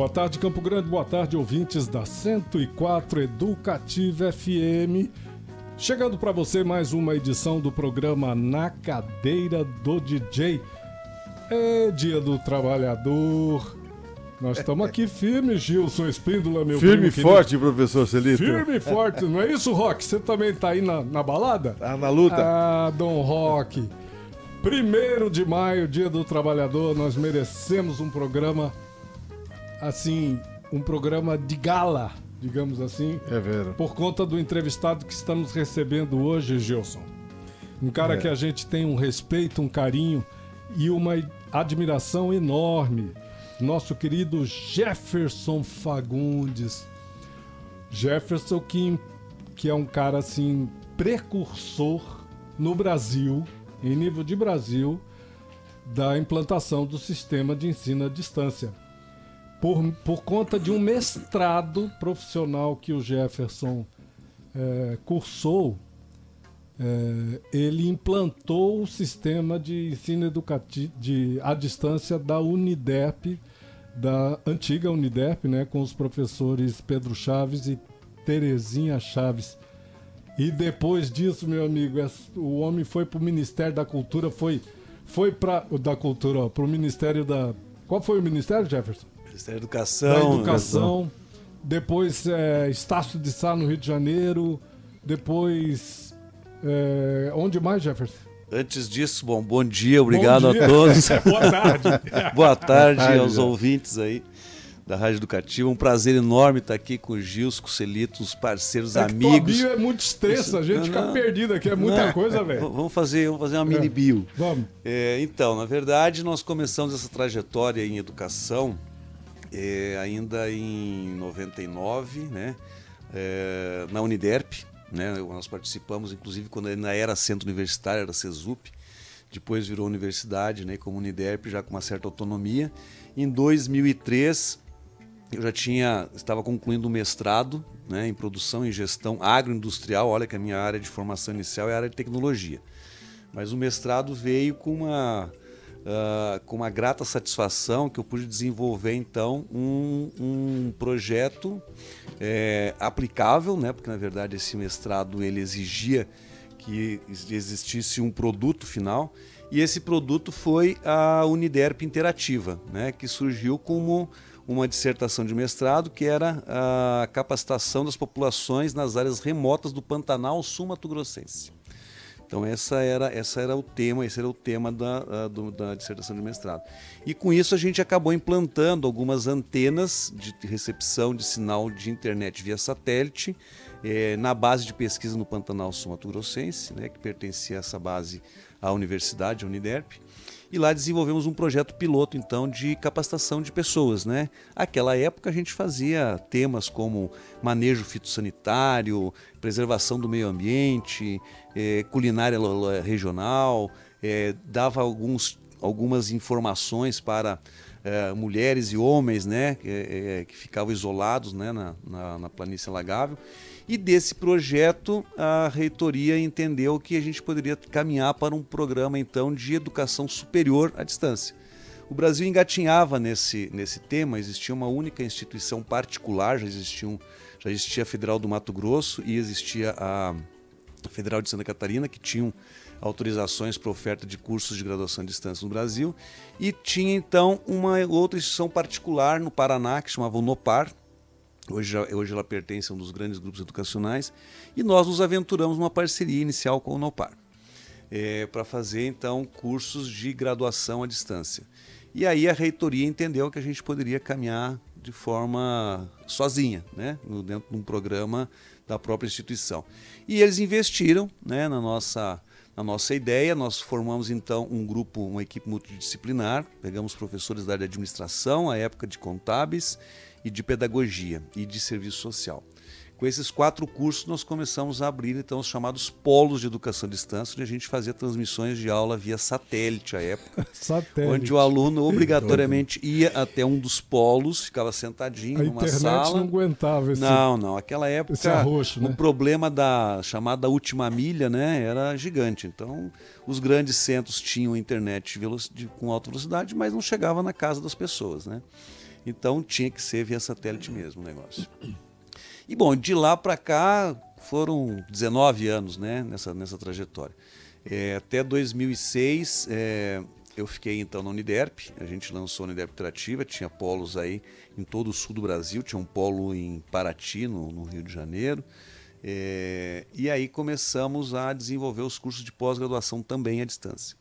Boa tarde, Campo Grande. Boa tarde, ouvintes da 104 Educativa FM. Chegando para você mais uma edição do programa Na Cadeira do DJ. É Dia do Trabalhador. Nós estamos aqui firmes, Gilson Espíndola, meu Firme e forte, professor Celito. Firme e forte, não é isso, Rock? Você também tá aí na, na balada? Tá na luta. Ah, Dom Rock. Primeiro de maio, Dia do Trabalhador, nós merecemos um programa assim, um programa de gala, digamos assim, É vero. por conta do entrevistado que estamos recebendo hoje, Gilson. Um cara É. que a gente tem um respeito, um carinho e uma admiração enorme. Nosso querido Jefferson Fagundes. Jefferson que, que é um cara assim precursor no Brasil, em nível de Brasil, da implantação do sistema de ensino à distância. Por, por conta de um mestrado profissional que o Jefferson eh, cursou, eh, ele implantou o sistema de ensino educativo de, à distância da Uniderp, da antiga Uniderp, né, com os professores Pedro Chaves e Terezinha Chaves. E depois disso, meu amigo, es- o homem foi para o Ministério da Cultura, foi, foi para da Cultura, para o Ministério da. Qual foi o Ministério, Jefferson? Ministério da da Educação. Educação. Depois é, Estácio de Sá no Rio de Janeiro. Depois. é, onde mais, Jefferson? Antes disso, bom, bom dia, obrigado Bom dia. a todos. Boa tarde. Boa tarde tarde, aos Zé. ouvintes aí da Rádio Educativa. Um prazer enorme estar aqui com o Gilson, com o Celito, os parceiros, É que tua amigos. bio é muito extensa, a gente Não, fica não. perdido aqui, é muita Não, coisa, velho. Vamos fazer, vamos fazer uma mini bio. Vamos. É, então, na verdade, nós começamos essa trajetória em educação é, ainda em 99, né? é, na Uniderp. Né? Nós participamos, inclusive, quando ainda era centro universitário, era CESUP. Depois virou universidade, né? como Uniderp, já com uma certa autonomia. Em 2003, eu já tinha, estava concluindo um mestrado né, em produção e gestão agroindustrial. Olha que a minha área de formação inicial é a área de tecnologia. Mas o mestrado veio com uma, ah, com uma grata satisfação que eu pude desenvolver então um, um projeto eh, aplicável, né, porque na verdade esse mestrado ele exigia que existisse um produto final. E esse produto foi a Uniderp Interativa, né, que surgiu como uma dissertação de mestrado que era a capacitação das populações nas áreas remotas do Pantanal Sul-Mato-Grossense. Então essa era, essa era o tema, esse era o tema da, do- da dissertação de mestrado. E com isso a gente acabou implantando algumas antenas de recepção de sinal de internet via satélite eh, na base de pesquisa no Pantanal Sul-Mato Grossense, né, que pertencia essa base à universidade, à Uniderp. E lá desenvolvemos um projeto piloto, então, de capacitação de pessoas, né? Aquela época a gente fazia temas como manejo fitossanitário, preservação do meio ambiente, eh, culinária regional, eh, dava alguns, algumas informações para eh, mulheres e homens, né? Que, eh, que ficavam isolados, né? Na, na, na planície alagável. E desse projeto, a reitoria entendeu que a gente poderia caminhar para um programa então de educação superior à distância. O Brasil engatinhava nesse, nesse tema, existia uma única instituição particular, já, existiam, já existia a Federal do Mato Grosso e existia a Federal de Santa Catarina, que tinham autorizações para oferta de cursos de graduação à distância no Brasil, e tinha então uma outra instituição particular no Paraná, que chamava o NOPAR, Hoje, hoje ela pertence a um dos grandes grupos educacionais e nós nos aventuramos numa parceria inicial com o Nopar para fazer então cursos de graduação à distância. E aí a reitoria entendeu que a gente poderia caminhar de forma sozinha, né, dentro de um programa da própria instituição. E eles investiram, né, na nossa a nossa ideia. Nós formamos então um grupo, uma equipe multidisciplinar, pegamos professores da área de administração, a época de contábeis e de pedagogia e de serviço social. Com esses quatro cursos, nós começamos a abrir então os chamados polos de educação à distância, onde a gente fazia transmissões de aula via satélite à época. satélite. Onde o aluno obrigatoriamente ia até um dos polos, ficava sentadinho a numa internet sala. não aguentava esse Não, não. Aquela época, esse arroxo, né? o problema da chamada última milha, né, era gigante. Então, os grandes centros tinham internet de- com alta velocidade, mas não chegava na casa das pessoas, né? Então, tinha que ser via satélite mesmo o negócio. E bom, de lá para cá foram 19 anos, né, nessa nessa trajetória. É, até 2006, é, eu fiquei então na Uniderp, a gente lançou a Uniderp Interativa, tinha polos aí em todo o sul do Brasil, tinha um polo em Paraty, no, no Rio de Janeiro, é, e aí começamos a desenvolver os cursos de pós-graduação também à distância.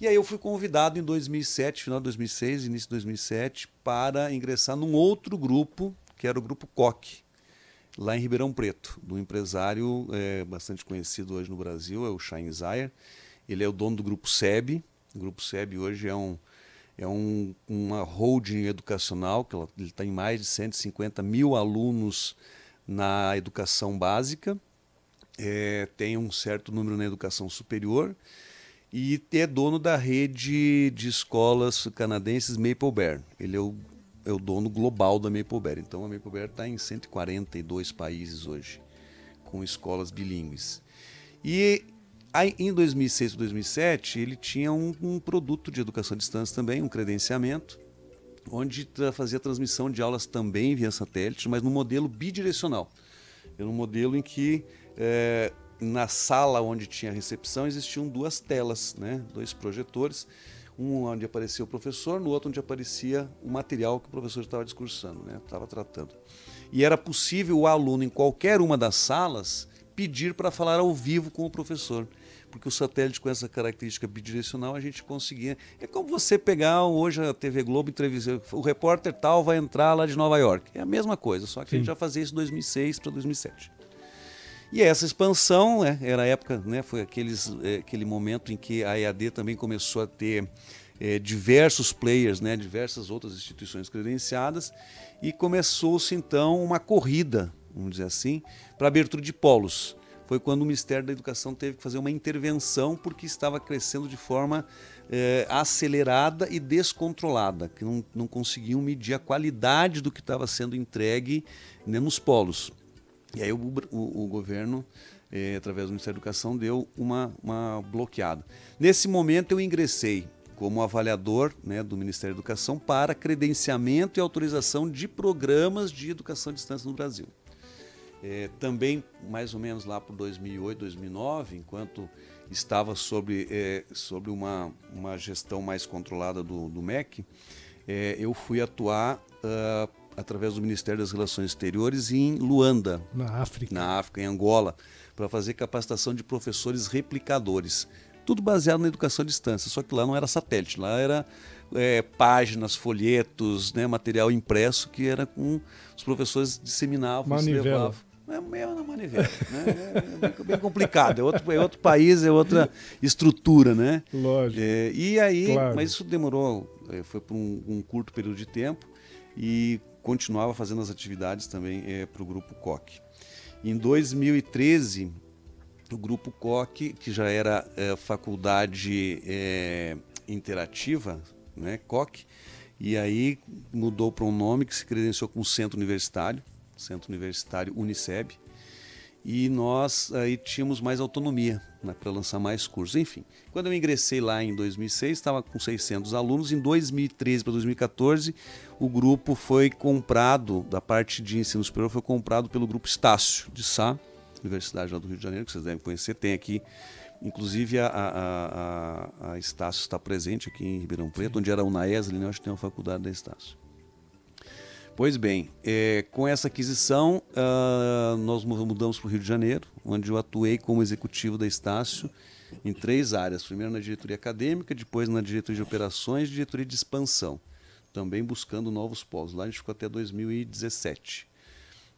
E aí eu fui convidado em 2007, final de 2006, início de 2007, para ingressar num outro grupo, que era o grupo COC, lá em Ribeirão Preto, do empresário é, bastante conhecido hoje no Brasil, é o Shain Zayer. Ele é o dono do Grupo SEB. O Grupo SEB hoje é, um, é um, uma holding educacional, que ela- ele está em mais de 150 mil alunos na educação básica, é, tem um certo número na educação superior e é dono da rede de escolas canadenses Maple Bear. Ele é o, é o dono global da Maple Bear. Então a Maple Bear está em 142 países hoje, com escolas bilíngues. E aí, em 2006 e 2007, ele tinha um, um produto de educação à distância também, um credenciamento, onde fazia transmissão de aulas também via satélite, mas no modelo bidirecional. Era um modelo em que eh, na sala onde tinha recepção existiam duas telas, né? dois projetores, um onde aparecia o professor, no outro onde aparecia o material que o professor estava discursando, né? estava tratando. E era possível o aluno, em qualquer uma das salas, pedir para falar ao vivo com o professor. Porque o satélite com essa característica bidirecional a gente conseguia. É como você pegar hoje a TV Globo entrevistar. O repórter tal vai entrar lá de Nova York. É a mesma coisa, só que a gente já fazia isso em 2006 para 2007. E essa expansão, né, era a época, né, foi aqueles, eh, aquele momento em que a EAD também começou a ter eh, diversos players, né, diversas outras instituições credenciadas, e começou-se então uma corrida, vamos dizer assim, para abertura de polos. Foi quando o Ministério da Educação teve que fazer uma intervenção porque estava crescendo de forma eh, acelerada e descontrolada, que não, não conseguiam medir a qualidade do que estava sendo entregue né, nos polos. E aí o, o- o governo, eh, através do Ministério da Educação, deu uma, uma bloqueada. Nesse momento eu ingressei como avaliador né, do Ministério da Educação para credenciamento e autorização de programas de educação à distância no Brasil. Eh, também, mais ou menos lá por 2008, 2009, enquanto estava sobre, eh, sobre uma, uma gestão mais controlada do, do MEC, eh, eu fui atuar ah, através do Ministério das Relações Exteriores em Luanda, Na África. na África, em Angola, para fazer capacitação de professores replicadores. Tudo baseado na educação à distância, só que lá não era satélite, lá era é, páginas, folhetos, né, material impresso que era com os professores disseminavam, se Manivela. levavam. É meio na manivela, né? É bem, bem complicado, é outro, é outro país, é outra estrutura, né? Lógico. É, e aí, Claro. mas isso demorou, é, foi por um, um curto período de tempo e continuava fazendo as atividades também para o grupo COC. Em 2013, o grupo COC, que já era é, faculdade é, interativa, né, COC, e aí mudou para um nome que se credenciou como Centro Universitário, Centro Universitário Uniceb, e nós aí tínhamos mais autonomia né, para lançar mais cursos. Enfim, quando eu ingressei lá em 2006, estava com 600 alunos. Em 2013 para 2014, o grupo foi comprado, da parte de ensino superior, foi comprado pelo grupo Estácio, de Sá, Universidade lá do Rio de Janeiro, que vocês devem conhecer. Tem aqui, inclusive, a, a, a, a Estácio está presente aqui em Ribeirão Preto, onde era a Unaes, ali, né, acho que tem uma faculdade da Estácio. Pois bem, é, com essa aquisição, ah, nós mu- mudamos para o Rio de Janeiro, onde eu atuei como executivo da Estácio em três áreas. Primeiro na diretoria acadêmica, depois na diretoria de operações e diretoria de expansão, também buscando novos polos. Lá a gente ficou até 2017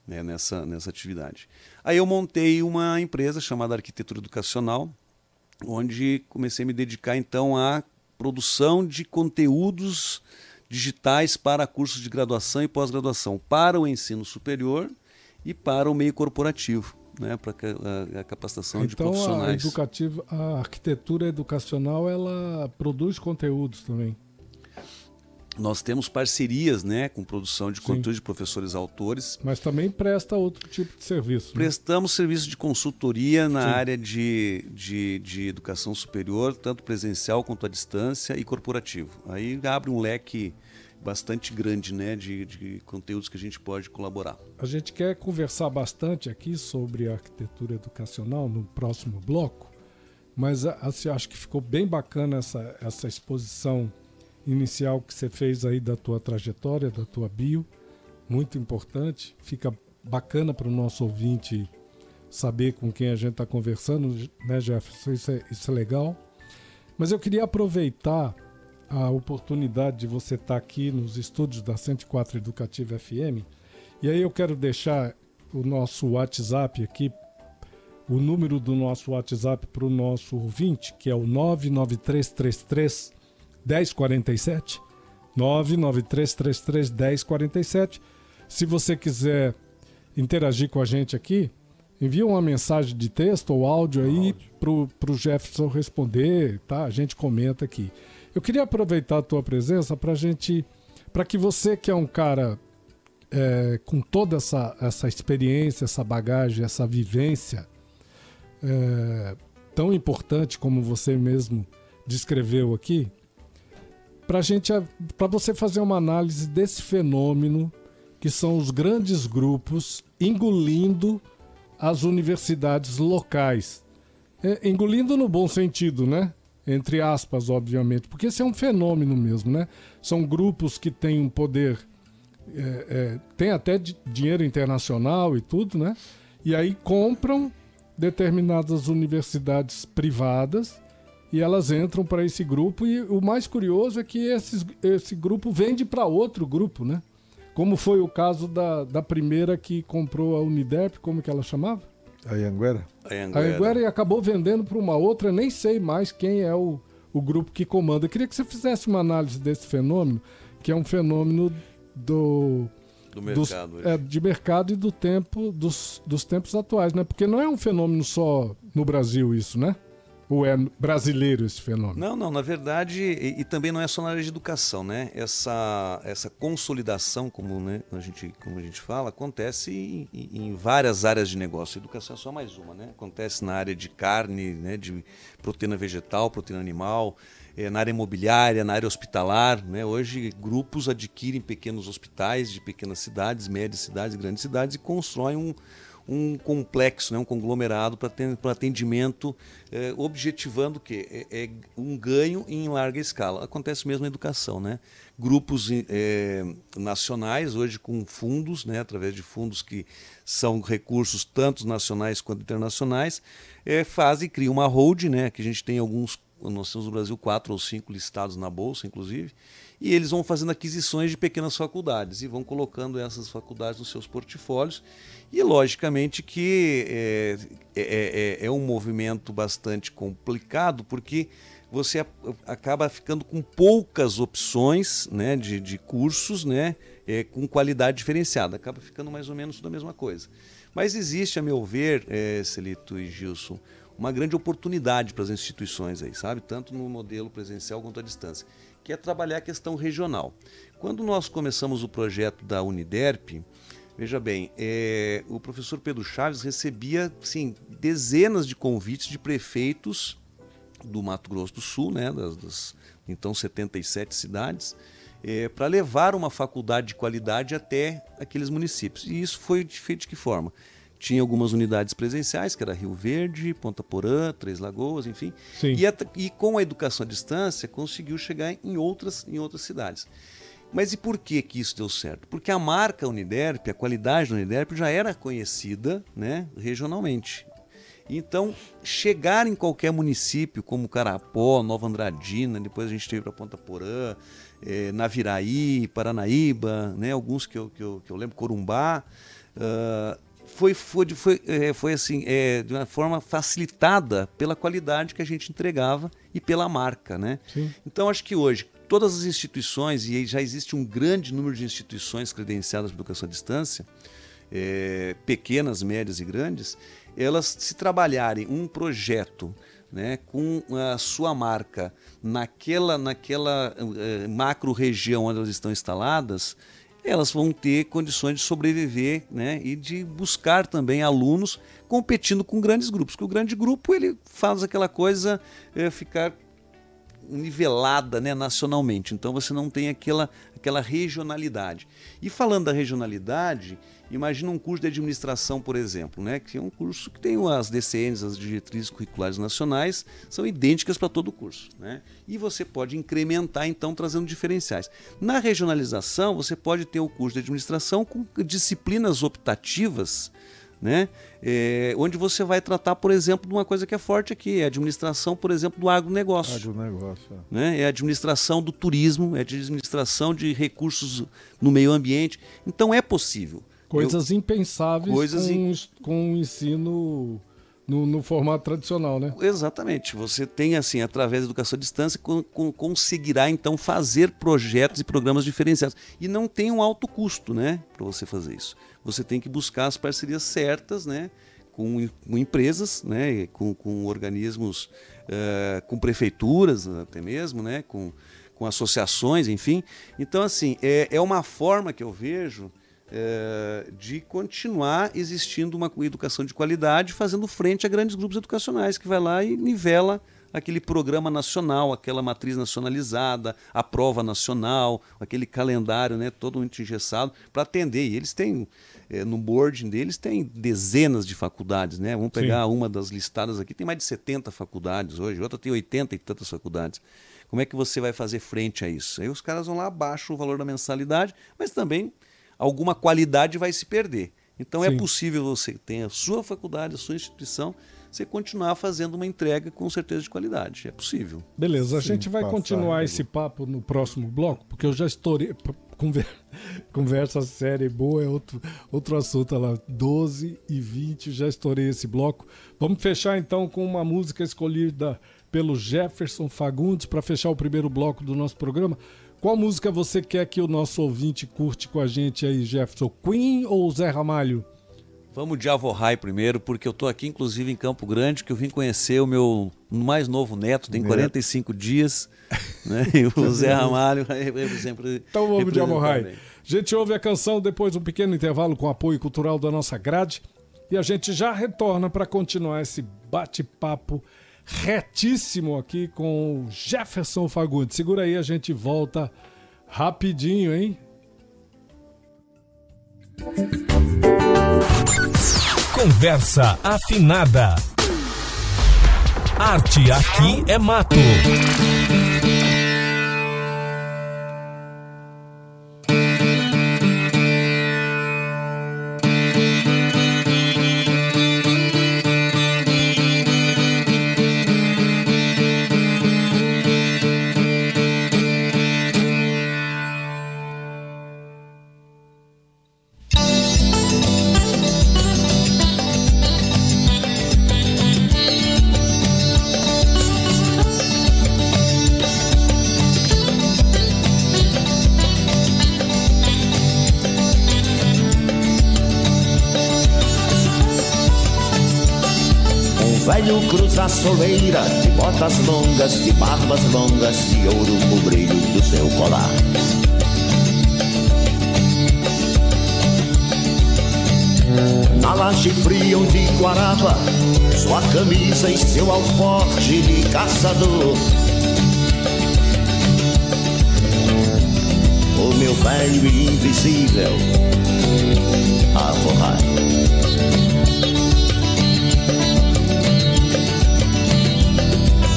né, nessa, nessa atividade. Aí eu montei uma empresa chamada Arquitetura Educacional, onde comecei a me dedicar então à produção de conteúdos digitais para cursos de graduação e pós-graduação, para o ensino superior e para o meio corporativo, né, para a, a capacitação então, de profissionais. A, educativa, a arquitetura educacional ela produz conteúdos também. Nós temos parcerias né, com produção de conteúdo de professores autores. Mas também presta outro tipo de serviço. Né? Prestamos serviço de consultoria na Sim. área de, de, de, educação superior, tanto presencial quanto à distância e corporativo. Aí abre um leque bastante grande né, de, de conteúdos que a gente pode colaborar. A gente quer conversar bastante aqui sobre arquitetura educacional no próximo bloco, mas assim, acho que ficou bem bacana essa, essa exposição inicial que você fez aí da tua trajetória, da tua bio, muito importante. Fica bacana para o nosso ouvinte saber com quem a gente está conversando, né, Jefferson? Isso é, isso é legal. Mas eu queria aproveitar a oportunidade de você estar tá aqui nos estúdios da 104 Educativa FM. E aí eu quero deixar o nosso WhatsApp aqui, o número do nosso WhatsApp para o nosso ouvinte, que é o 99333 1047. 99333 1047. Se você quiser interagir com a gente aqui, envia uma mensagem de texto ou áudio aí para o Jefferson responder, tá? A gente comenta aqui. Eu queria aproveitar a tua presença para gente, para que você que é um cara é, com toda essa, essa experiência, essa bagagem, essa vivência é, tão importante como você mesmo descreveu aqui, para gente, para você fazer uma análise desse fenômeno que são os grandes grupos engolindo as universidades locais, é, engolindo no bom sentido, né? Entre aspas, obviamente, porque esse é um fenômeno mesmo, né? São grupos que têm um poder, é, é, tem até dinheiro internacional e tudo, né? E aí compram determinadas universidades privadas e elas entram para esse grupo. E o mais curioso é que esses, esse grupo vende para outro grupo, né? Como foi o caso da, da primeira que comprou a Uniderp, como que ela chamava? A Anguera. A Anguera e acabou vendendo para uma outra, nem sei mais quem é o, o grupo que comanda. Eu queria que você fizesse uma análise desse fenômeno, que é um fenômeno do, do mercado, dos, é, de mercado e do tempo dos, dos tempos atuais, né? Porque não é um fenômeno só no Brasil isso, né? Ou é brasileiro esse fenômeno? Não, não, na verdade, e, e, também não é só na área de educação, né? Essa, essa consolidação, como, né, a gente, como a gente fala, acontece em, em, várias áreas de negócio. A educação é só mais uma, né? Acontece na área de carne, né, de proteína vegetal, proteína animal, é, na área imobiliária, na área hospitalar. Né? Hoje, grupos adquirem pequenos hospitais de pequenas cidades, médias cidades, grandes cidades e constroem um um complexo, né, um conglomerado para atendimento, é, objetivando o quê? É, é, um ganho em larga escala. Acontece mesmo na educação. Né? Grupos é, nacionais, hoje com fundos, né, através de fundos que são recursos tanto nacionais quanto internacionais, é, fazem, criam uma hold, né, que a gente tem alguns, nós temos no Brasil quatro ou cinco listados na Bolsa, inclusive, e eles vão fazendo aquisições de pequenas faculdades e vão colocando essas faculdades nos seus portfólios e logicamente que é, é, é, é um movimento bastante complicado, porque você acaba ficando com poucas opções né, de, de cursos né, é, com qualidade diferenciada. Acaba ficando mais ou menos tudo a mesma coisa. Mas existe, a meu ver, é, Celito e Gilson, uma grande oportunidade para as instituições aí, sabe? Tanto no modelo presencial quanto à distância, que é trabalhar a questão regional. Quando nós começamos o projeto da Uniderp, Veja bem, é, o professor Pedro Chaves recebia sim, dezenas de convites de prefeitos do Mato Grosso do Sul, né, das, das então 77 cidades, é, para levar uma faculdade de qualidade até aqueles municípios. E isso foi feito de que forma? Tinha algumas unidades presenciais, que era Rio Verde, Ponta Porã, Três Lagoas, enfim. E, a, e, com a educação à distância conseguiu chegar em outras, em outras cidades. Mas e por que, que isso deu certo? Porque a marca Uniderp, a qualidade da Uniderp já era conhecida né, regionalmente. Então, chegar em qualquer município, como Carapó, Nova Andradina, depois a gente teve para Ponta Porã, é, Naviraí, Paranaíba, né, alguns que eu, que, eu, que eu lembro, Corumbá, uh, foi, foi, foi, é, foi assim, é, de uma forma facilitada pela qualidade que a gente entregava e pela marca, né? Sim. Então acho que hoje todas as instituições, e já existe um grande número de instituições credenciadas para educação à distância, é, pequenas, médias e grandes, elas se trabalharem um projeto né, com a sua marca naquela, naquela uh, macro região onde elas estão instaladas, elas vão ter condições de sobreviver né, e de buscar também alunos competindo com grandes grupos. Porque o grande grupo ele faz aquela coisa é, ficar nivelada né, nacionalmente. Então você não tem aquela, aquela regionalidade. E falando da regionalidade, imagina um curso de administração, por exemplo, né, que é um curso que tem as DCNs, as diretrizes curriculares nacionais, são idênticas para todo o curso. Né? E você pode incrementar, então, trazendo diferenciais. Na regionalização, você pode ter o curso de administração com disciplinas optativas né? É, onde você vai tratar, por exemplo, de uma coisa que é forte aqui, é a administração, por exemplo, do agronegócio. Agronegócio. É. Né? É a administração do turismo, é a administração de recursos no meio ambiente. Então é possível. Coisas Eu, impensáveis coisas com, in... com o ensino no, no, formato tradicional, né? Exatamente. Você tem, assim, através da educação à distância, com, com, conseguirá, então, fazer projetos e programas diferenciados. E não tem um alto custo, né, para você fazer isso. Você tem que buscar as parcerias certas, né, com, com empresas, né, com, com organismos, uh, com prefeituras até mesmo, né, com, com associações, enfim. Então, assim, é, é uma forma que eu vejo é, de continuar existindo uma educação de qualidade, fazendo frente a grandes grupos educacionais, que vai lá e nivela aquele programa nacional, aquela matriz nacionalizada, a prova nacional, aquele calendário né, todo engessado para atender. E eles têm, é, no boarding deles, tem dezenas de faculdades. Né? Vamos pegar Sim. uma das listadas aqui, tem mais de 70 faculdades hoje, outra tem 80 e tantas faculdades. Como é que você vai fazer frente a isso? Aí os caras vão lá, baixam o valor da mensalidade, mas também alguma qualidade vai se perder. Então é Sim. é possível você ter a sua faculdade, a sua instituição, você continuar fazendo uma entrega com certeza de qualidade. É possível. Beleza, a Sim, gente vai passar, continuar esse papo no próximo bloco, porque eu já estourei. Conver, conversa séria e boa é outro, outro assunto lá. 12 e 20, já estourei esse bloco. Vamos fechar então com uma música escolhida pelo Jefferson Fagundes para fechar o primeiro bloco do nosso programa. Qual música você quer que o nosso ouvinte curte com a gente aí, Jefferson? Queen ou Zé Ramalho? Vamos de Avorrai primeiro, porque eu estou aqui, inclusive, em Campo Grande, que eu vim conhecer o meu mais novo neto, tem 45 dias, né? E o Zé Ramalho sempre. Então vamos de Avorrai. A gente ouve a canção depois de um pequeno intervalo com apoio cultural da nossa grade e a gente já retorna para continuar esse bate-papo retíssimo aqui com o Jefferson Fagundes. Segura aí, a gente volta rapidinho, hein? Conversa afinada. Arte aqui é mato. Soleira, de botas longas, de barbas longas, de ouro o brilho do seu colar. Na laje fria onde guarava sua camisa e seu alforje de caçador. O meu velho invisível a forrar.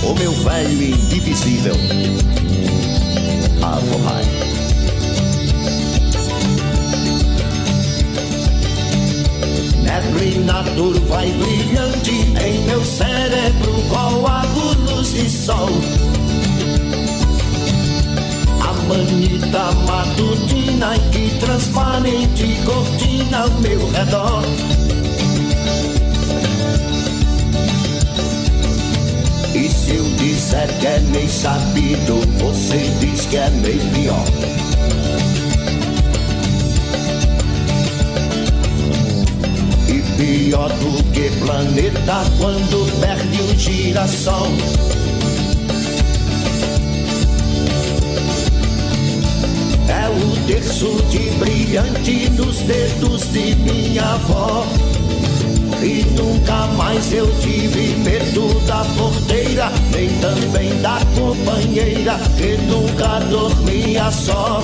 O meu velho indivisível, Avohai. Neblina turva e brilhante em meu cérebro, coágulos de sol. A manita matutina que transparente cortina ao meu redor Se eu disser que é meio sabido, você diz que é meio pior. E pior do que planeta quando perde um girassol. É o terço de brilhante nos dedos de minha avó. E nunca mais eu tive medo da porteira, nem também da companheira, que nunca dormia só.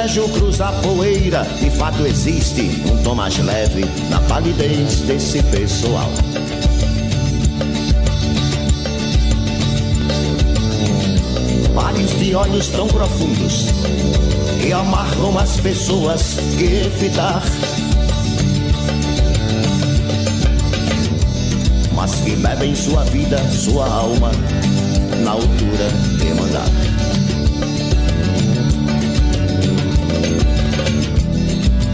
Brejo cruza a poeira, de fato existe um tom mais leve na palidez desse pessoal. Mares de olhos tão profundos que amarram as pessoas que fitar. Mas que bebem sua vida, sua alma, na altura de mandar.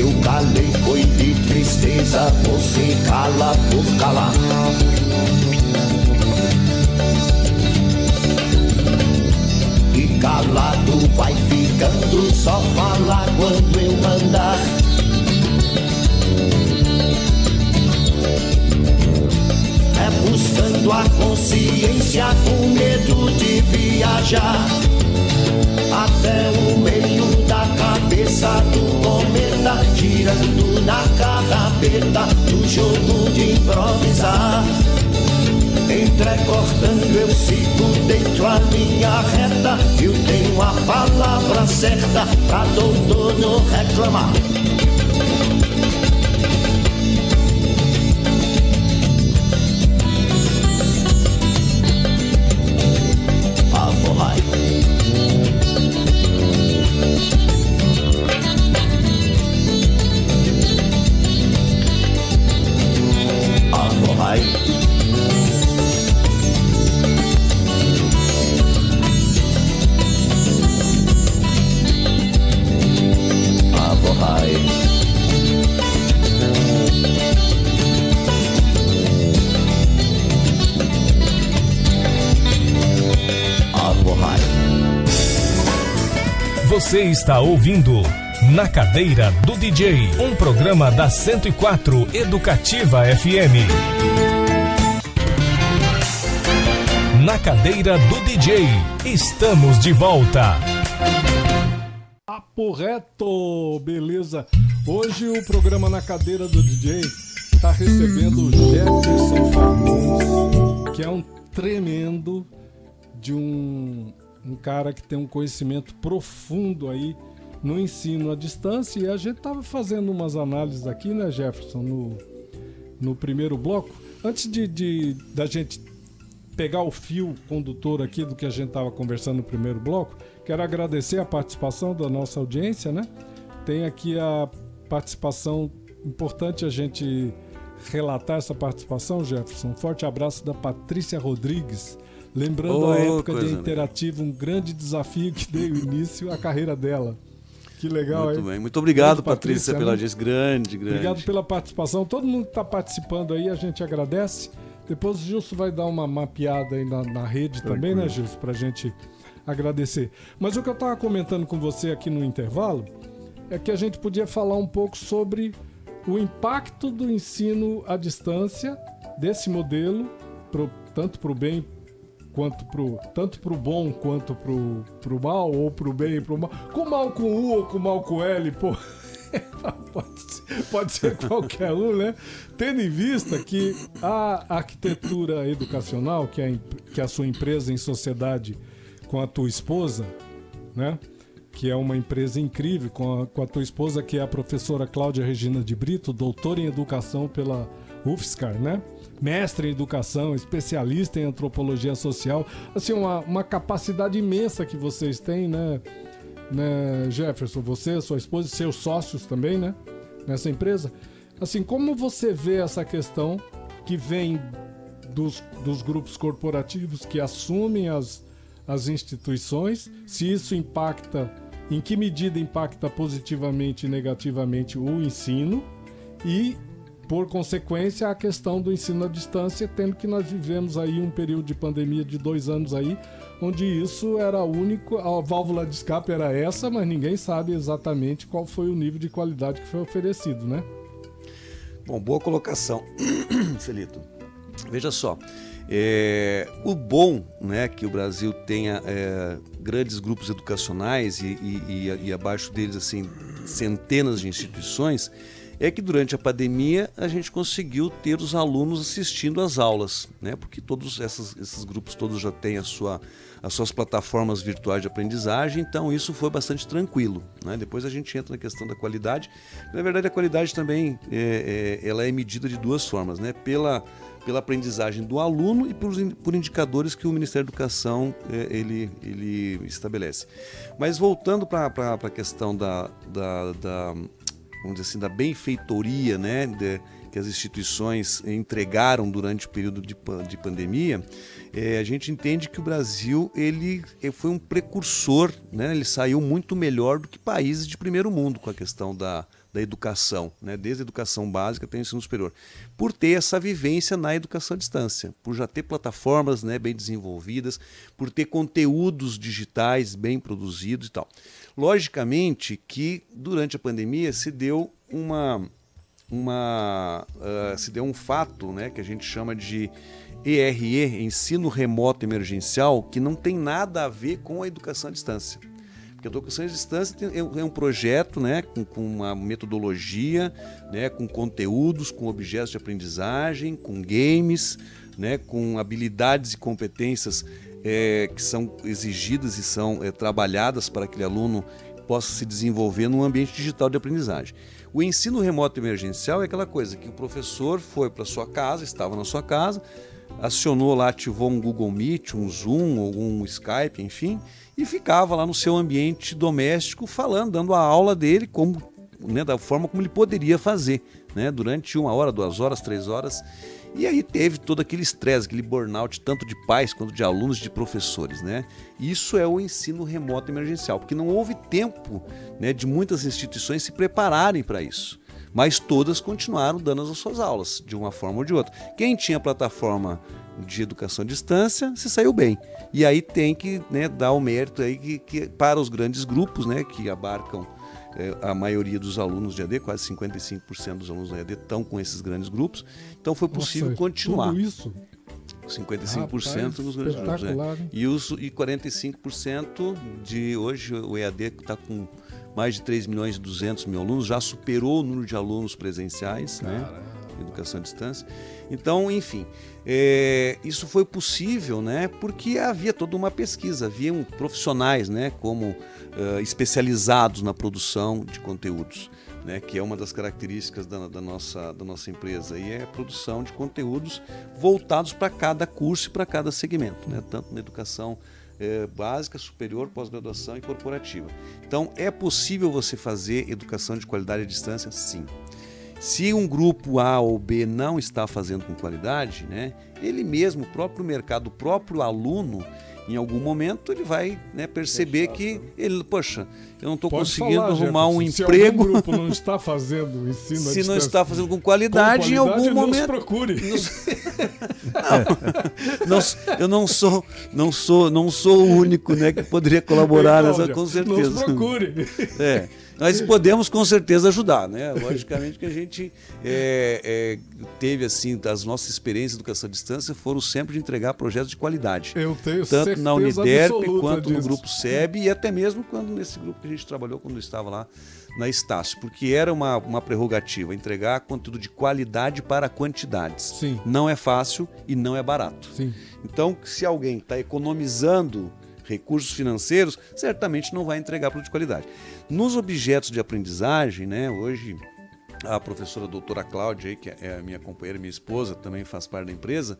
Eu calei foi de tristeza, você cala por calar. E calado vai ficando, só falar quando eu mandar. É buscando a consciência com medo de viajar até o meio da cabeça do cometa, girando na carrapeta do jogo de improvisar. Entrecortando eu sigo dentro a linha reta, eu tenho a palavra certa pra doutor não reclamar. Você está ouvindo Na Cadeira do DJ, um programa da 104 Educativa FM. Na Cadeira do DJ, estamos de volta. Papo reto, beleza? Hoje o programa na cadeira do DJ está recebendo o Jefferson Fagundes, que é um tremendo de um, um cara que tem um conhecimento profundo aí no ensino à distância. E a gente tava fazendo umas análises aqui, né, Jefferson, no, no primeiro bloco. Antes de, de da gente pegar o fio condutor aqui do que a gente estava conversando no primeiro bloco, quero agradecer a participação da nossa audiência, né? Tem aqui a participação importante a gente relatar essa participação, Jefferson. Um forte abraço da Patrícia Rodrigues. Lembrando Oh, a época de linda. Interativo, um grande desafio que deu início à carreira dela. Que legal, Muito hein? bem. Muito obrigado, Grande Patrícia, Patrícia, pela né? audiência. Grande, grande. Obrigado pela participação. Todo mundo que está participando aí, a gente agradece. Depois o Gilson vai dar uma mapeada aí na, na rede também, né, Gilson? Pra gente agradecer. Mas o que eu estava comentando com você aqui no intervalo é que a gente podia falar um pouco sobre o impacto do ensino à distância, desse modelo, pro- tanto para o bem quanto pro tanto pro bom quanto pro, pro mal ou pro bem e pro mal. Com mal com U ou com mal com L, pô. pode, ser, pode ser qualquer um, né? Tendo em vista que a arquitetura educacional, que é, que é a sua empresa em sociedade com a tua esposa, né? Que é uma empresa incrível, com a, com a tua esposa, que é a professora Cláudia Regina de Brito, doutora em educação pela UFSCar, né? Mestre em educação, especialista em antropologia social. Assim, uma, uma capacidade imensa que vocês têm, né? né, Jefferson, você, sua esposa e seus sócios também, né? Nessa empresa. Assim, como você vê essa questão que vem dos, dos grupos corporativos que assumem as, as instituições, se isso impacta, em que medida impacta positivamente e negativamente o ensino e, por consequência, a questão do ensino à distância, tendo que nós vivemos aí um período de pandemia de dois anos aí, onde isso era único, a válvula de escape era essa, mas ninguém sabe exatamente qual foi o nível de qualidade que foi oferecido, né? Bom, boa colocação, Celito. Veja só, é, o bom né, que o Brasil tenha é, grandes grupos educacionais e, e, e, e abaixo deles assim centenas de instituições é que durante a pandemia a gente conseguiu ter os alunos assistindo às aulas, né? Porque todos esses grupos todos já têm a sua, as suas plataformas virtuais de aprendizagem, então isso foi bastante tranquilo. Né? Depois a gente entra na questão da qualidade. Na verdade, a qualidade também é, é, ela é medida de duas formas, né? Pela pela aprendizagem do aluno e por, por indicadores que o Ministério da Educação é, ele, ele estabelece. Mas voltando para a questão da, da, da vamos dizer assim, da benfeitoria né, de, que as instituições entregaram durante o período de, de pandemia, é, a gente entende que o Brasil ele, ele foi um precursor, né, ele saiu muito melhor do que países de primeiro mundo com a questão da, da educação, né, desde a educação básica até o ensino superior, por ter essa vivência na educação à distância, por já ter plataformas né, bem desenvolvidas, por ter conteúdos digitais bem produzidos e tal. Logicamente que durante a pandemia se deu uma, uma uh, se deu um fato, né, que a gente chama de ERE, ensino remoto emergencial, que não tem nada a ver com a educação à distância. Porque a educação à distância é, é um projeto né, com, com, uma metodologia, né, com conteúdos, com objetos de aprendizagem, com games, né, com habilidades e competências é, que são exigidas e são é, trabalhadas para que aquele aluno possa se desenvolver num ambiente digital de aprendizagem. O ensino remoto emergencial é aquela coisa que o professor foi para sua casa, estava na sua casa, acionou lá, ativou um Google Meet, um Zoom ou um Skype, enfim, e ficava lá no seu ambiente doméstico falando, dando a aula dele como, né, da forma como ele poderia fazer, né, durante uma hora, duas horas, três horas. E aí teve todo aquele estresse, aquele burnout, tanto de pais quanto de alunos de professores. Né? Isso é o ensino remoto emergencial, porque não houve tempo né, de muitas instituições se prepararem para isso. Mas todas continuaram dando as suas aulas, de uma forma ou de outra. Quem tinha plataforma de educação à distância se saiu bem. E aí tem que né, dar o mérito aí que, que, para os grandes grupos né, que abarcam a maioria dos alunos de AD, quase 55% dos alunos da AD estão com esses grandes grupos. Então foi possível Nossa, continuar. Tudo isso? 55% Rapaz, nos grandes grupos. Né? E, os, e 45% de hoje o EAD está com mais de 3 milhões e 200 mil alunos, já superou o número de alunos presenciais, né? Educação à distância. Então, enfim, é, isso foi possível, né? Porque havia toda uma pesquisa, havia um, profissionais, né? Como eh, especializados na produção de conteúdos. Né, que é uma das características da, da, nossa, da nossa empresa, e é a produção de conteúdos voltados para cada curso e para cada segmento, né, tanto na educação eh, básica, superior, pós-graduação e corporativa. Então, é possível você fazer educação de qualidade à distância? Sim. Se um grupo A ou B não está fazendo com qualidade, né, ele mesmo, o próprio mercado, o próprio aluno, em algum momento ele vai né, perceber que ele, poxa, eu não estou conseguindo falar, arrumar um. Se emprego. algum grupo não está fazendo ensino Se não está fazendo com com qualidade, em algum qualidade, nos momento. procure. Não, não- eu não sou, não sou, não sou o único, né, que poderia colaborar Ei, nessa, Cláudia, com certeza. Nos procure. É. Nós podemos com certeza ajudar, né? Logicamente que a gente é, é, teve assim, as nossas experiências de educação à distância foram sempre de entregar projetos de qualidade. Eu tenho Tanto na Uniderp quanto disso. no grupo SEB e até mesmo quando nesse grupo que a gente trabalhou quando estava lá na Estácio, porque era uma, uma prerrogativa entregar conteúdo de qualidade para quantidades. Sim. Não é fácil e não é barato. Sim. Então, se alguém está economizando recursos financeiros, certamente não vai entregar produto de qualidade. Nos objetos de aprendizagem, né, hoje a professora doutora Cláudia, que é a minha companheira, minha esposa, também faz parte da empresa,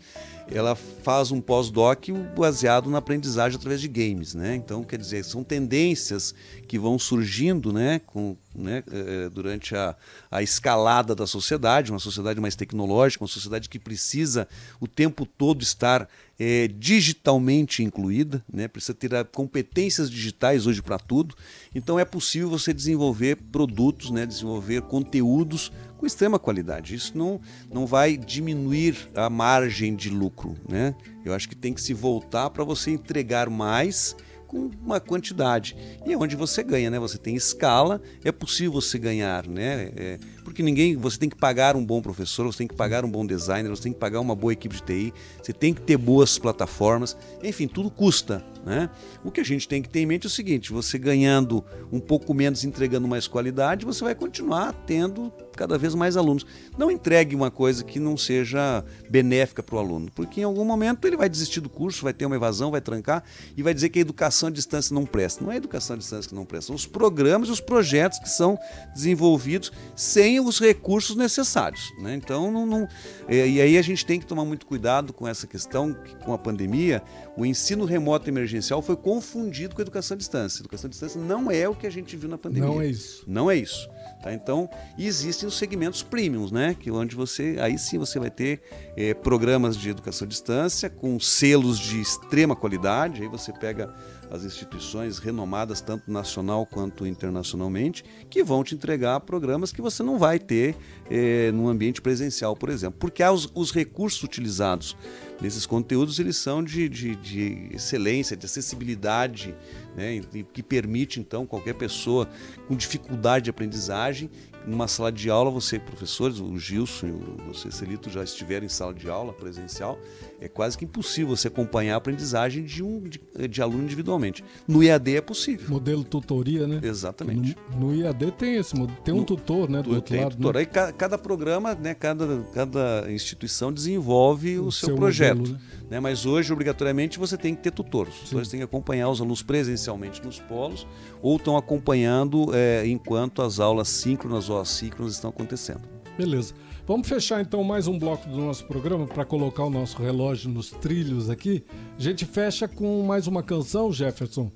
ela faz um pós-doc baseado na aprendizagem através de games, né? Então, quer dizer, são tendências que vão surgindo, né, com, né, eh, durante a, a escalada da sociedade, uma sociedade mais tecnológica, uma sociedade que precisa o tempo todo estar é, digitalmente incluída, né? precisa ter competências digitais hoje para tudo. Então é possível você desenvolver produtos, né? desenvolver conteúdos com extrema qualidade. Isso não, não vai diminuir a margem de lucro. Né? Eu acho que tem que se voltar para você entregar mais com uma quantidade. E é onde você ganha, né? Você tem escala, é possível você ganhar, né? É, porque ninguém, você tem que pagar um bom professor, você tem que pagar um bom designer, você tem que pagar uma boa equipe de TI, você tem que ter boas plataformas, enfim, tudo custa, né? O que a gente tem que ter em mente é o seguinte: você ganhando um pouco menos, entregando mais qualidade, você vai continuar tendo cada vez mais alunos. Não entregue uma coisa que não seja benéfica para o aluno, porque em algum momento ele vai desistir do curso, vai ter uma evasão, vai trancar e vai dizer que a educação à distância não presta. Não é a educação à distância que não presta, são os programas e os projetos que são desenvolvidos sem os recursos necessários. Né? Então, não, não, e aí a gente tem que tomar muito cuidado com essa questão, que com a pandemia, o ensino remoto emergencial foi confundido com a educação à distância. A educação à distância não é o que a gente viu na pandemia. Não é isso. Não é isso. Tá? Então, existem os segmentos premiums, né? Que onde você, aí sim você vai ter é, programas de educação à distância com selos de extrema qualidade. Aí você pega as instituições renomadas, tanto nacional quanto internacionalmente, que vão te entregar programas que você não vai ter é, no ambiente presencial, por exemplo. Porque os, os recursos utilizados nesses conteúdos eles são de, de, de excelência, de acessibilidade, né, que permite então qualquer pessoa com dificuldade de aprendizagem numa sala de aula, você, professores, o Gilson e o você, Celito, já estiveram em sala de aula presencial, é quase que impossível você acompanhar a aprendizagem de um de, de aluno individualmente. No IAD é possível. Modelo tutoria, né? Exatamente. No, no IAD tem esse, tem um no, tutor, né? Do outro tem lado. Tutor. Né? Aí cada, cada, programa, né, cada, cada instituição desenvolve o, o seu, seu, projeto. Modelo, né? Né? Mas hoje, obrigatoriamente, você tem que ter tutores. Os tutores têm que acompanhar os alunos presencialmente nos polos ou estão acompanhando é, enquanto as aulas síncronas ou assíncronas estão acontecendo. Beleza. Vamos fechar então mais um bloco do nosso programa para colocar o nosso relógio nos trilhos aqui. A gente fecha com mais uma canção, Jefferson.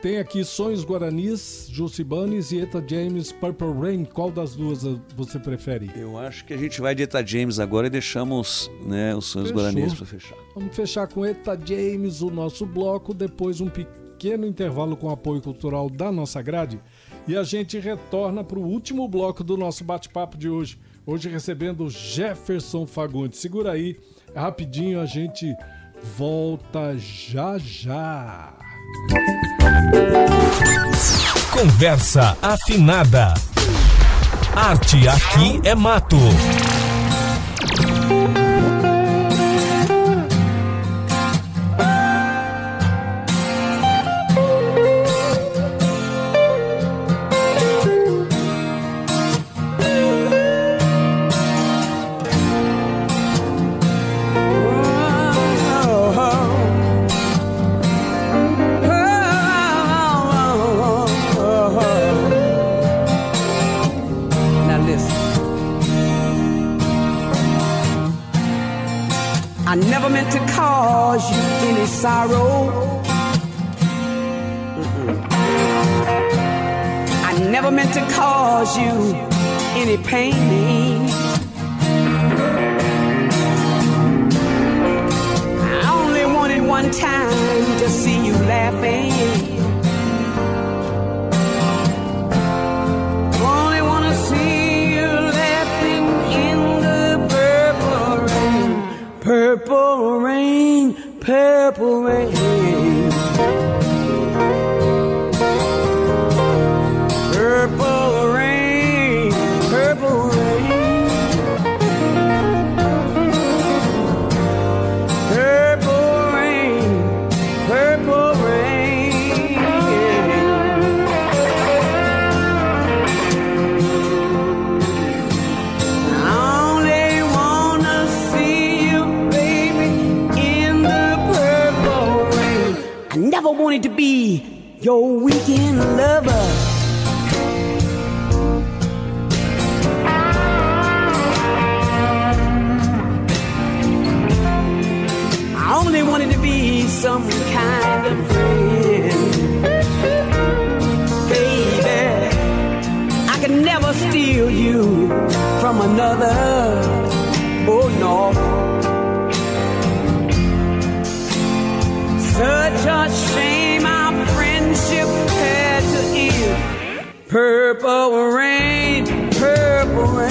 Tem aqui Sonhos Guaranis, Jucibanes e Eta James Purple Rain. Qual das duas você prefere? Eu acho que a gente vai de Eta James agora e deixamos né, os Sonhos Fechou. Guaranis para fechar. Vamos fechar com Eta James o nosso bloco, depois um pequeno intervalo com apoio cultural da nossa grade e a gente retorna para o último bloco do nosso bate-papo de hoje. Hoje recebendo Jefferson Fagundes. Segura aí, rapidinho a gente volta já já. Conversa afinada. Arte aqui é mato. meant to cause you any pain. I only wanted one time to see your weekend lover. I only wanted to be some kind of friend. Baby, I can never steal you from another. Oh no. Such a shame Purple rain, purple rain.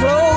走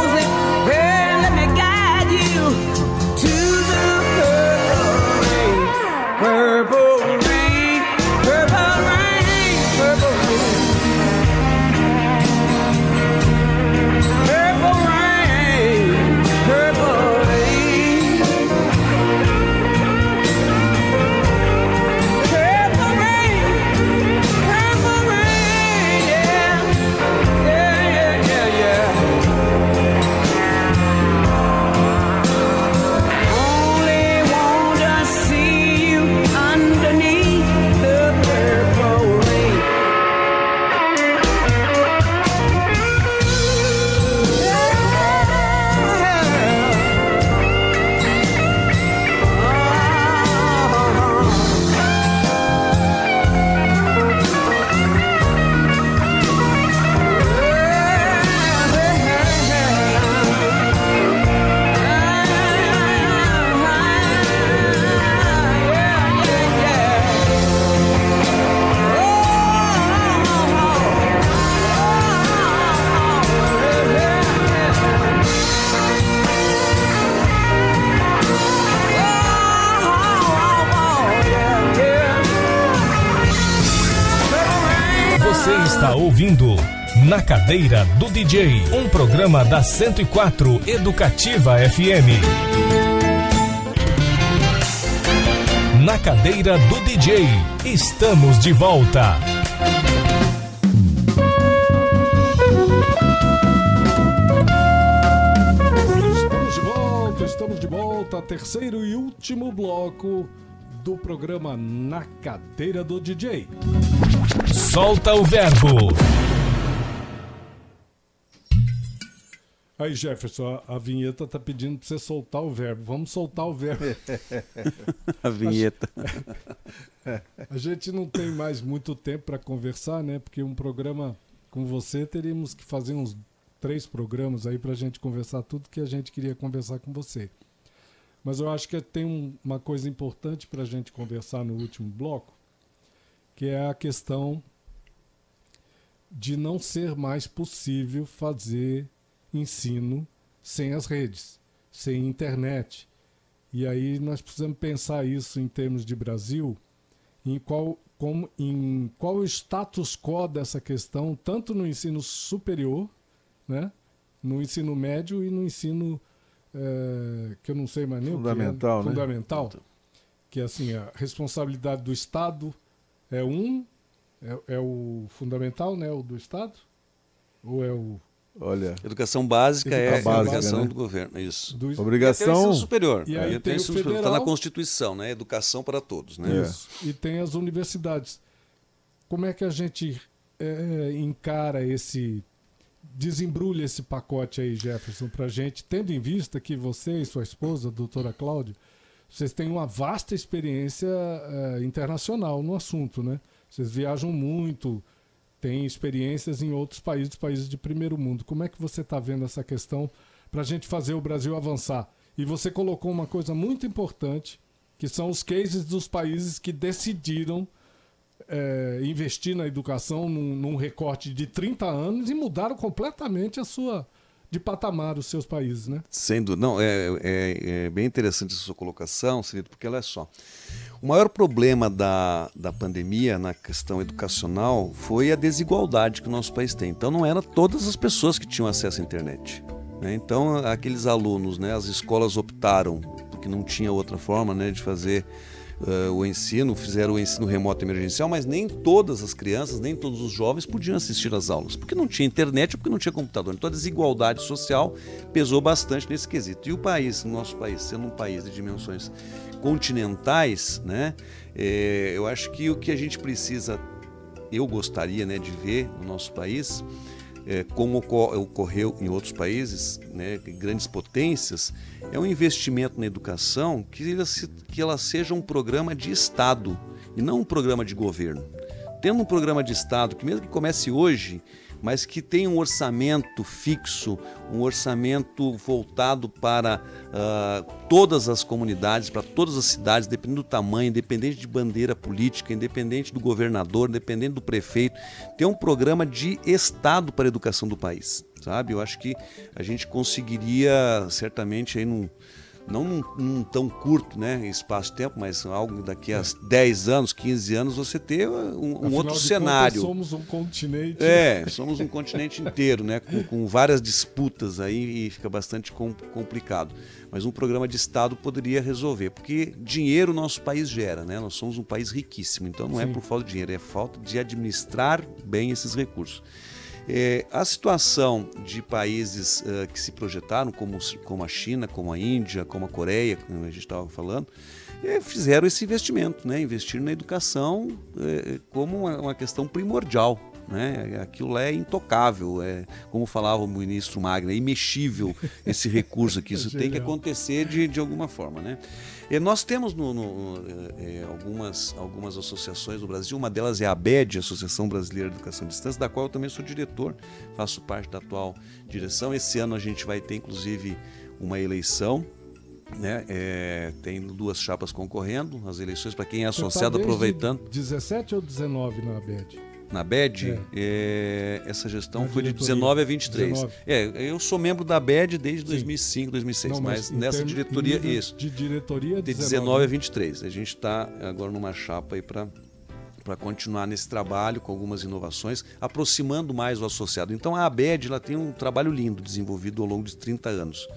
Cadeira do DJ, um programa da 104 Educativa FM. Na Cadeira do DJ, estamos de volta. Estamos de volta, estamos de volta. Terceiro e último bloco do programa Na Cadeira do DJ. Solta o verbo. Aí, Jefferson, a, a vinheta tá pedindo pra você soltar o verbo. Vamos soltar o verbo. A vinheta. A gente não tem mais muito tempo para conversar, né? Porque um programa com você teríamos que fazer uns três programas aí pra gente conversar tudo que a gente queria conversar com você. Mas eu acho que tem um- uma coisa importante para a gente conversar no último bloco, que é a questão de não ser mais possível fazer ensino sem as redes, sem internet. E aí nós precisamos pensar isso em termos de Brasil, em qual, como, em qual o status quo dessa questão, tanto no ensino superior, né, no ensino médio e no ensino eh, que eu não sei mais nem Fundamental, o que é, né? fundamental, que é assim a responsabilidade do Estado é um, é, é o fundamental, né, o do Estado, ou é o Olha, Educação básica é Educação a básica, educação né? do governo, isso. do Tem obrigação. ensino superior. E aí tem o ensino superior. Está na Constituição, né? Educação para todos, né? É. Isso. E tem as universidades. Como é que a gente eh, encara esse. desembrulha esse pacote aí, Jefferson, para gente, tendo em vista que você e sua esposa, a doutora Cláudia, vocês têm uma vasta experiência eh, internacional no assunto, né? Vocês viajam muito, tem experiências em outros países, países de primeiro mundo. Como é que você está vendo essa questão para a gente fazer o Brasil avançar? E você colocou uma coisa muito importante, que são os cases dos países que decidiram é, investir na educação num, num, recorte de 30 anos e mudaram completamente a sua de patamar os seus países, né? Sendo não é, é, é bem interessante sua colocação, Celito, porque ela é só o maior problema da, da pandemia na questão educacional foi a desigualdade que o nosso país tem. Então não eram todas as pessoas que tinham acesso à internet. Né? Então aqueles alunos, né, as escolas optaram porque não tinha outra forma, né, de fazer uh, o ensino, fizeram o ensino remoto emergencial, mas nem todas as crianças, nem todos os jovens podiam assistir às aulas, porque não tinha internet porque não tinha computador. Então a desigualdade social pesou bastante nesse quesito. E o país, nosso país, sendo um país de dimensões continentais, né, é, eu acho que o que a gente precisa, eu gostaria né, de ver no nosso país, é, como ocorreu em outros países, né, grandes potências, é um investimento na educação que ela, se, que ela seja um programa de Estado e não um programa de governo. Tendo um programa de Estado, que mesmo que comece hoje, mas que tem um orçamento fixo, um orçamento voltado para uh, todas as comunidades, para todas as cidades, dependendo do tamanho, independente de bandeira política, independente do governador, independente do prefeito, tem um programa de Estado para a educação do país. Sabe? Eu acho que a gente conseguiria certamente aí num não num, num, tão curto né, espaço de tempo, mas algo daqui a é. 10 anos, 15 anos, você ter um, um outro cenário. Contas, somos um continente. É, somos um continente inteiro, né, com, com, várias disputas aí e fica bastante com, complicado. Mas um programa de Estado poderia resolver, porque dinheiro o nosso país gera, né? Nós somos um país riquíssimo, então não é Sim. é por falta de dinheiro, é falta de administrar bem esses recursos. É, a situação de países uh, que se projetaram, como, como a China, como a Índia, como a Coreia, como a gente estava falando, é, fizeram esse investimento, né? investir na educação é, como uma, uma questão primordial. Né? Aquilo lá é intocável, é, como falava o ministro Magna, é imexível esse recurso aqui. Isso tem que acontecer de, de alguma forma. Né? E nós temos no, no, é, algumas, algumas associações no Brasil, uma delas é a ABED, Associação Brasileira de Educação à Distância, da qual eu também sou diretor, faço parte da atual direção. Esse ano a gente vai ter, inclusive, uma eleição né? É, tem duas chapas concorrendo, as eleições para quem é tá associado tá aproveitando. 17 ou 19 na ABED? Na BED, é. É, essa gestão foi de 19 a 23. 19. É, eu sou membro da BED desde Sim. 2005, 2006, Não, mas, mas nessa diretoria, isso. De diretoria, de 19 a 23. A gente está agora numa chapa aí para para continuar nesse trabalho com algumas inovações, aproximando mais o associado. Então a ABED ela tem um trabalho lindo desenvolvido ao longo de 30 anos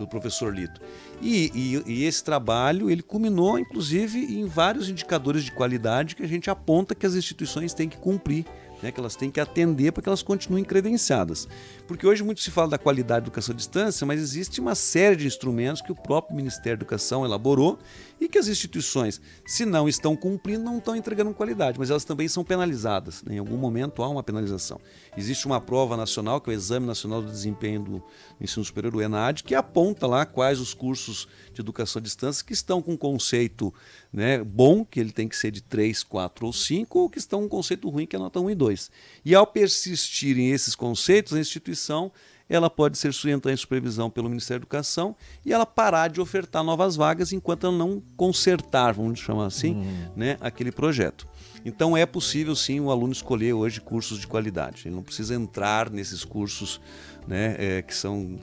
pelo professor Lito. E, e, e, esse trabalho ele culminou, inclusive, em vários indicadores de qualidade que a gente aponta que as instituições têm que cumprir né, que elas têm que atender para que elas continuem credenciadas. Porque hoje muito se fala da qualidade da educação à distância, mas existe uma série de instrumentos que o próprio Ministério da Educação elaborou e que as instituições, se não estão cumprindo, não estão entregando qualidade, mas elas também são penalizadas. Né? Em algum momento há uma penalização. Existe uma prova nacional, que é o Exame Nacional do Desempenho do Ensino Superior, o ENAD, que aponta lá quais os cursos de educação à distância que estão com conceito né, bom, que ele tem que ser de 3, 4 ou 5, ou que estão com um conceito ruim, que é nota 1 e 2. E ao persistirem esses conceitos, a instituição ela pode ser sustentada em supervisão pelo Ministério da Educação e ela parar de ofertar novas vagas enquanto ela não consertar, vamos chamar assim, uhum. né, aquele projeto. Então é possível sim o aluno escolher hoje cursos de qualidade. Ele não precisa entrar nesses cursos né, é, que são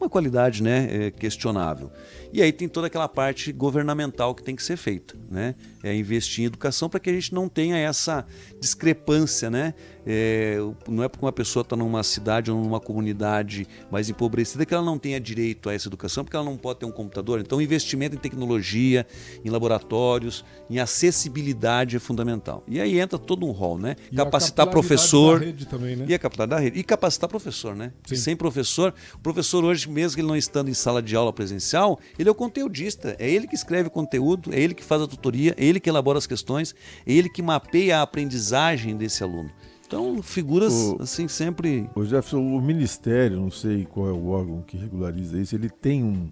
uma qualidade né, é, questionável. E aí tem toda aquela parte governamental que tem que ser feita, né? É investir em educação para que a gente não tenha essa discrepância, né? É, não é porque uma pessoa está numa cidade ou numa comunidade mais empobrecida que ela não tenha direito a essa educação, porque ela não pode ter um computador. Então, investimento em tecnologia, em laboratórios, em acessibilidade é fundamental. E aí entra todo um rol, né? E capacitar professor. Também, né? E a capacidade da rede. E capacitar professor, né? Sem professor, o professor hoje, mesmo que ele não estando em sala de aula presencial, ele é o conteudista. É ele que escreve o conteúdo, é ele que faz a tutoria, é ele que elabora as questões, é ele que mapeia a aprendizagem desse aluno. Então, figuras o, assim sempre. O Jefferson, o Ministério, não sei qual é o órgão que regulariza isso, ele tem um.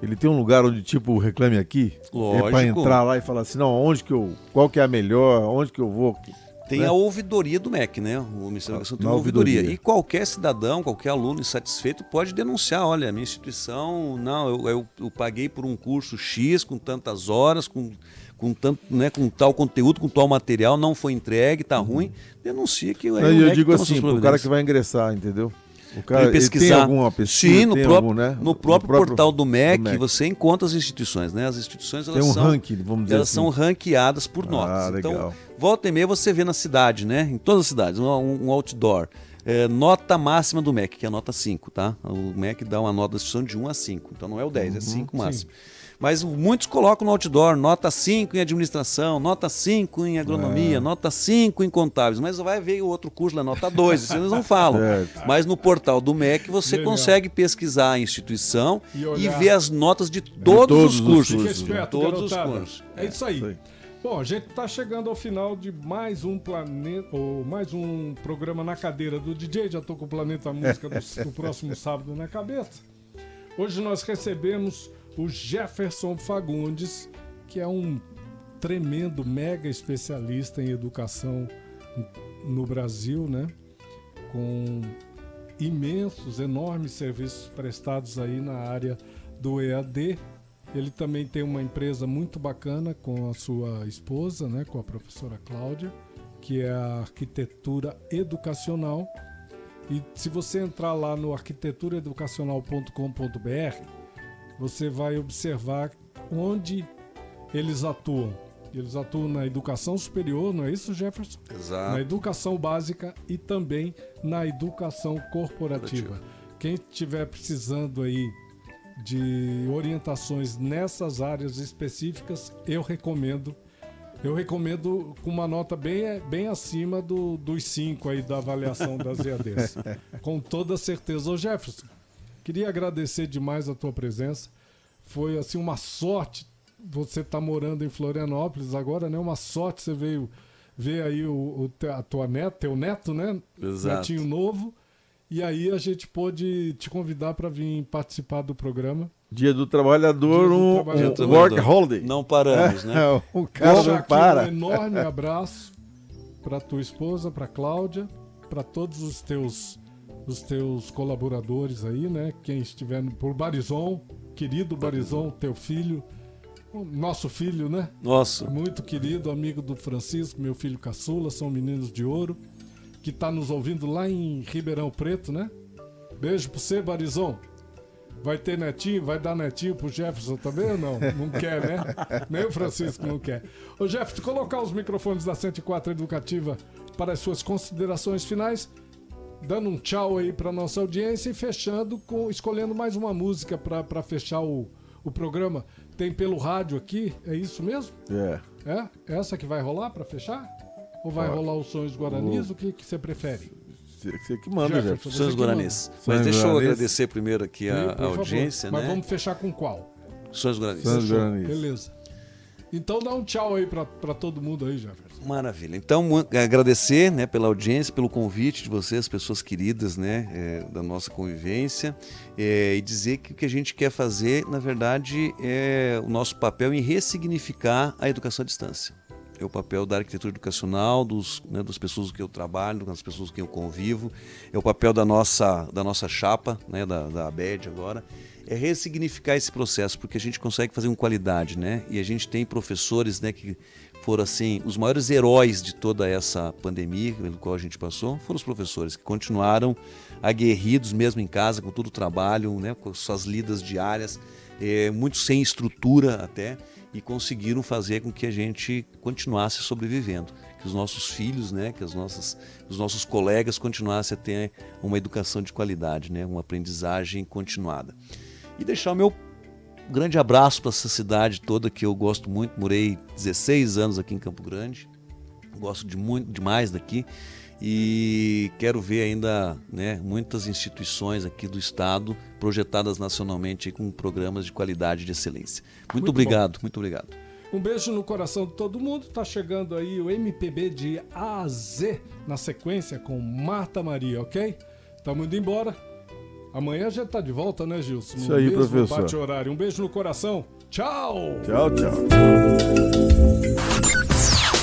Ele tem um lugar onde, tipo, reclame aqui? Lógico. É para entrar lá e falar assim, não, onde que eu. Qual que é a melhor? Onde que eu vou? Tem né? a ouvidoria do MEC, né? O Ministério da Educação tem uma ouvidoria. ouvidoria. E qualquer cidadão, qualquer aluno insatisfeito pode denunciar. Olha, a minha instituição, não, eu, eu- eu paguei por um curso X com tantas horas, com, com, tanto, né, com tal conteúdo, com tal material, não foi entregue, tá ruim. Denuncia que aí Não, o e eu MEC digo assim, pro cara que vai ingressar, entendeu? O cara ele ele tem pesquisar. alguma pesquisa, Sim, no, tem próprio, algum, né? no próprio portal do MEC, do MEC. você encontra as instituições, né? As instituições elas Tem um são, ranking, vamos dizer elas assim. são ranqueadas por Ah, notas. legal. Então, volta e meia você vê na cidade, né? Em todas as cidades, um, um outdoor. É, nota máxima do MEC, que é a nota 5, tá? O MEC dá uma nota instituição de 1 a 5. Então não é o 10, Uhum, é 5 máximo. Mas muitos colocam no outdoor nota 5 em administração, nota 5 em É. agronomia, nota 5 em contábeis. Mas vai ver o outro curso lá, nota 2, isso eles não falam. Certo. Mas no portal do MEC você Legal. consegue pesquisar a instituição E e, ver as notas de todos, todos os os cursos. Esperto, Todos os garotada. cursos. É isso aí. Bom, a gente está chegando ao final de mais um planeta, ou mais um programa na cadeira do DJ. Já tô com o Planeta Música do, do próximo sábado na cabeça. Hoje nós recebemos o Jefferson Fagundes, que é um tremendo mega especialista em educação no Brasil, né? Com imensos, enormes serviços prestados aí na área do EAD. Ele também tem uma empresa muito bacana com a sua esposa, né, com a professora Cláudia, que é a arquitetura educacional. E se você entrar lá no arquiteturaeducacional.com.br, você vai observar onde eles atuam. Eles atuam na educação superior, não é isso, Jefferson? Na Exato. educação básica e também na educação corporativa. Quem estiver precisando aí de orientações nessas áreas específicas, eu recomendo. Eu recomendo com uma nota bem, bem acima do, dos cinco aí da avaliação das EADs. com toda certeza. Ô Jefferson, queria agradecer demais a tua presença. Foi assim uma sorte você estar morando em Florianópolis agora, né? Uma sorte você veio ver aí o, o a tua neta, teu neto, né? Exato. Netinho novo. E aí a gente pôde te convidar para vir participar do programa. Dia do Trabalhador, Dia do um, Trabalhador. um work holiday. Não paramos, né? É, o cara Deixa não aqui para. um enorme abraço para tua esposa, para Cláudia, para todos os teus os teus colaboradores aí, né? Quem estiver por Barizon, querido Barizon, teu filho, nosso filho, né? Nossa, Muito querido, amigo do Francisco, meu filho caçula, são meninos de ouro, que tá nos ouvindo lá em Ribeirão Preto, né? Beijo pra você, Barizon. Vai ter netinho? Vai dar netinho pro Jefferson também ou não? Não quer, né? Nem o Francisco não quer. Ô Jefferson, colocar os microfones da 104 Educativa para as suas considerações finais, dando um tchau aí para nossa audiência e fechando com escolhendo mais uma música para fechar o, o programa. Tem pelo rádio aqui, é isso mesmo? É. É? Essa que vai rolar para fechar? Ou vai Pode. rolar os sonhos guaranis? O que, que você prefere? Você, que manda, Jefferson, Sonhos Guaranis. manda. Mas Sonhos deixa eu Guaranis. agradecer primeiro aqui a, a favor. audiência, Mas né? vamos fechar com qual? Sonhos Guaranis. Sonhos? Guaranis. Beleza. Então dá um tchau aí para todo mundo aí, Jefferson. Maravilha. Então, agradecer né, pela audiência, pelo convite de vocês, pessoas queridas né, é, da nossa convivência, é, e dizer que o que a gente quer fazer, na verdade, é o nosso papel em ressignificar a educação à distância. É o papel da arquitetura educacional, dos, né, das pessoas quem eu trabalho, das pessoas com quem eu convivo, é o papel da nossa, da nossa chapa, né, da, da ABED agora, é ressignificar esse processo, porque a gente consegue fazer com qualidade, né? E a gente tem professores, né, que foram assim os maiores heróis de toda essa pandemia pelo qual a gente passou, foram os professores que continuaram aguerridos mesmo em casa com todo o trabalho, né, com suas lidas diárias, eh, muito sem estrutura até e conseguiram fazer com que a gente continuasse sobrevivendo, que os nossos filhos, né, que as nossas, os nossos colegas continuassem a ter uma educação de qualidade, né, uma aprendizagem continuada. E deixar o meu grande abraço para essa cidade toda que eu gosto muito. Morei 16 anos aqui em Campo Grande. Gosto de muito demais daqui e quero ver ainda né, muitas instituições aqui do estado projetadas nacionalmente com programas de qualidade e de excelência. Muito, Muito obrigado, muito obrigado. Um beijo no coração de todo mundo. Tá chegando aí o MPB de A a Z na sequência com Marta Maria, ok? Tamo indo embora. Amanhã a gente tá de volta, né, Gilson? Isso aí, mesmo professor. bate-horário. Um beijo no coração. Tchau! Tchau, tchau.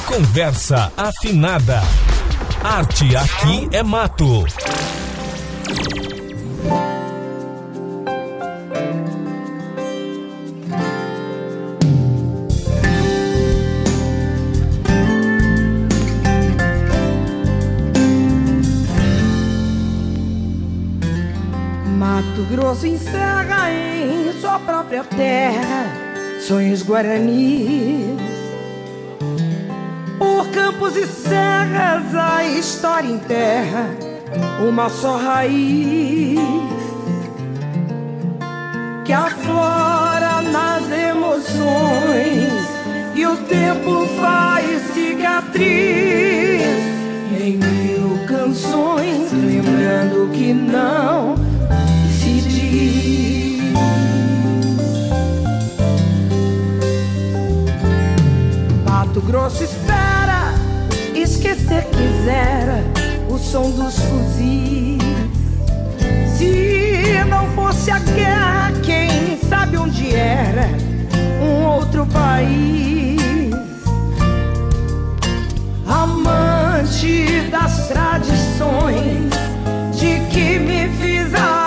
Conversa afinada. Arte aqui é. Mato própria terra sonhos guaranis. Por campos e serras a história enterra uma só raiz que aflora nas emoções e o tempo faz cicatriz em mil canções, lembrando que não se diz. Mato Grosso espera esquecer quiser o som dos fuzis. Se não fosse a guerra, quem sabe onde era um outro país. Amante das tradições de que me fiz a